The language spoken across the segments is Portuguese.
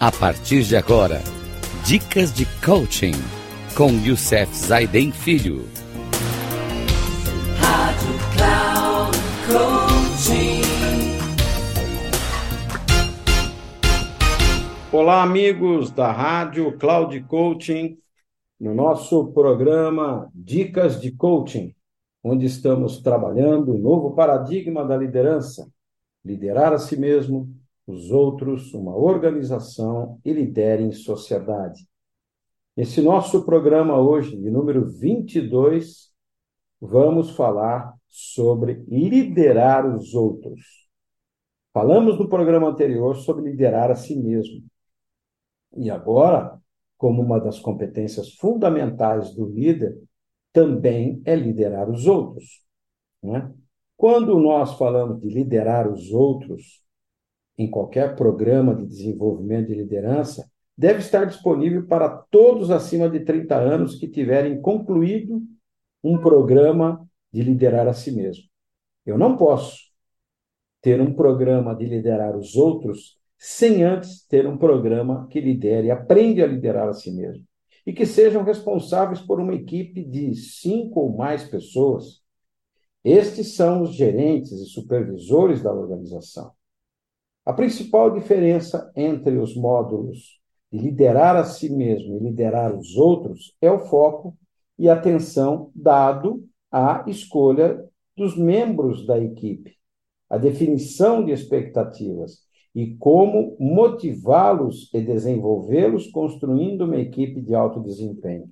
A partir de agora, dicas de coaching com Youssef Zaiden Filho. Rádio Cloud Coaching. Olá, amigos da Rádio Cloud Coaching, no nosso programa Dicas de Coaching, onde estamos trabalhando o novo paradigma da liderança, liderar a si mesmo os outros, uma organização e lidere em sociedade. Nesse nosso programa hoje, de número 22, vamos falar sobre liderar os outros. Falamos no programa anterior sobre liderar a si mesmo. E agora, como uma das competências fundamentais do líder, também é liderar os outros. Né? Quando nós falamos de liderar os outros, em qualquer programa de desenvolvimento de liderança, deve estar disponível para todos acima de 30 anos que tiverem concluído um programa de liderar a si mesmo. Eu não posso ter um programa de liderar os outros sem antes ter um programa que lidere, aprende a liderar a si mesmo. E que sejam responsáveis por uma equipe de cinco ou mais pessoas. Estes são os gerentes e supervisores da organização. A principal diferença entre os módulos de liderar a si mesmo e liderar os outros é o foco e atenção dado à escolha dos membros da equipe, a definição de expectativas e como motivá-los e desenvolvê-los construindo uma equipe de alto desempenho.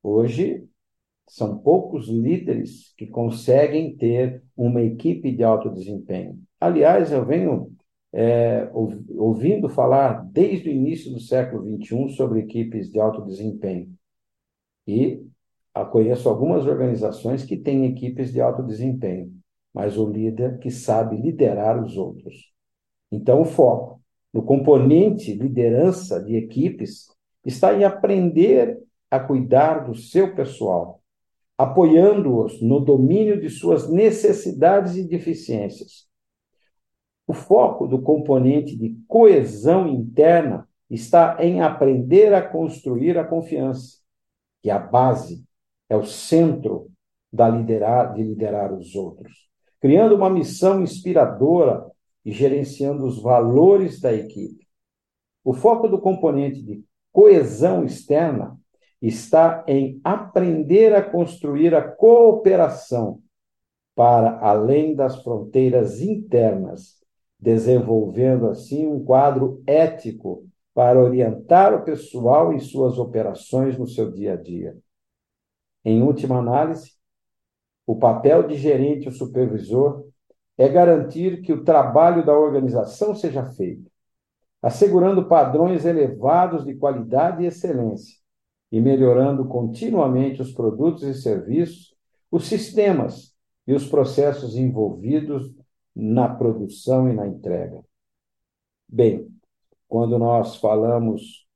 Hoje, são poucos líderes que conseguem ter uma equipe de alto desempenho. Aliás, eu venho é, ouvindo falar desde o início do século XXI sobre equipes de alto desempenho. E conheço algumas organizações que têm equipes de alto desempenho, mas o líder que sabe liderar os outros. Então, o foco no componente liderança de equipes está em aprender a cuidar do seu pessoal, apoiando-os no domínio de suas necessidades e deficiências o foco do componente de coesão interna está em aprender a construir a confiança, que é a base, é o centro da liderar, de liderar os outros, criando uma missão inspiradora e gerenciando os valores da equipe. O foco do componente de coesão externa está em aprender a construir a cooperação para além das fronteiras internas desenvolvendo assim um quadro ético para orientar o pessoal em suas operações no seu dia a dia. Em última análise, o papel de gerente ou supervisor é garantir que o trabalho da organização seja feito, assegurando padrões elevados de qualidade e excelência e melhorando continuamente os produtos e serviços, os sistemas e os processos envolvidos na produção e na entrega. Bem, quando nós falamos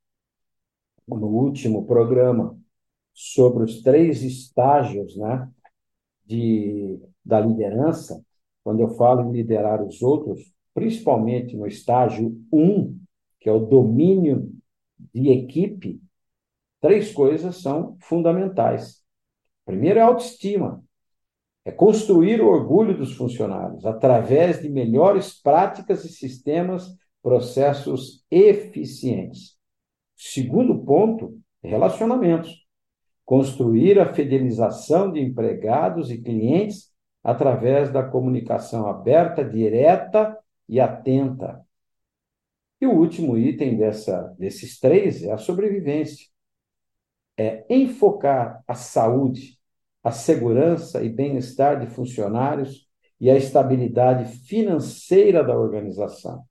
no último programa sobre os três estágios né, de, da liderança, quando eu falo em liderar os outros, principalmente no estágio 1, um, que é o domínio de equipe, três coisas são fundamentais. Primeiro é a autoestima. É construir o orgulho dos funcionários através de melhores práticas e sistemas, processos eficientes. Segundo ponto, relacionamentos. Construir a fidelização de empregados e clientes através da comunicação aberta, direta e atenta. E o último item dessa, desses três é a sobrevivência. É enfocar a saúde, a segurança e bem-estar de funcionários e a estabilidade financeira da organização.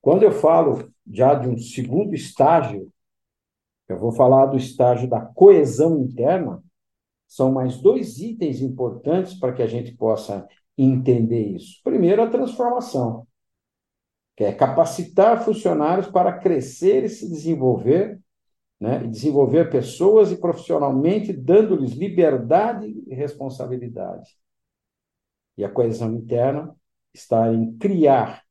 Quando eu falo já de um segundo estágio, eu vou falar do estágio da coesão interna, são mais dois itens importantes para que a gente possa entender isso. Primeiro, a transformação, que é capacitar funcionários para crescer e se desenvolver né? e desenvolver pessoas e profissionalmente, dando-lhes liberdade e responsabilidade. E a coesão interna está em criar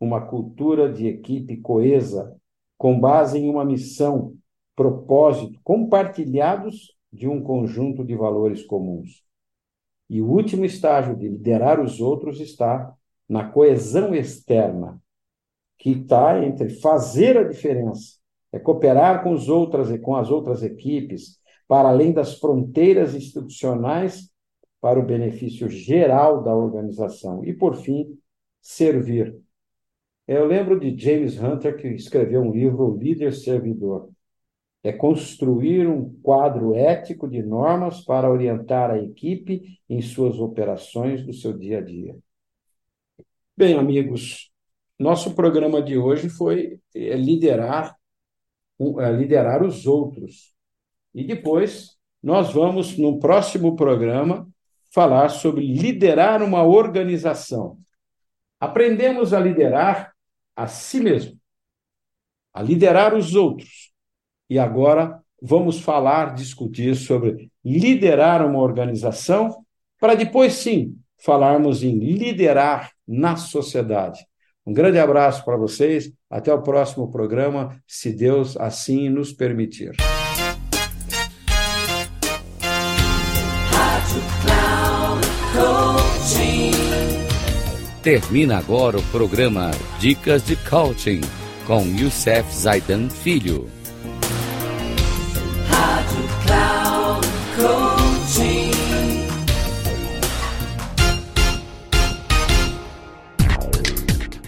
uma cultura de equipe coesa, com base em uma missão, propósito, compartilhados de um conjunto de valores comuns. E o último estágio de liderar os outros está na coesão externa, que está entre fazer a diferença, é cooperar com, os outras, com as outras equipes, para além das fronteiras institucionais, para o benefício geral da organização. E, por fim, servir, eu lembro de James Hunter, que escreveu um livro, Líder Servidor. É construir um quadro ético de normas para orientar a equipe em suas operações do seu dia a dia. Bem, amigos, nosso programa de hoje foi é, liderar, é, liderar os outros. E depois nós vamos, no próximo programa, falar sobre liderar uma organização. Aprendemos a liderar a si mesmo, a liderar os outros. E agora vamos falar, discutir sobre liderar uma organização, para depois sim falarmos em liderar na sociedade. Um grande abraço para vocês, até o próximo programa, se Deus assim nos permitir. Termina agora o programa Dicas de Coaching com Youssef Zaidan Filho.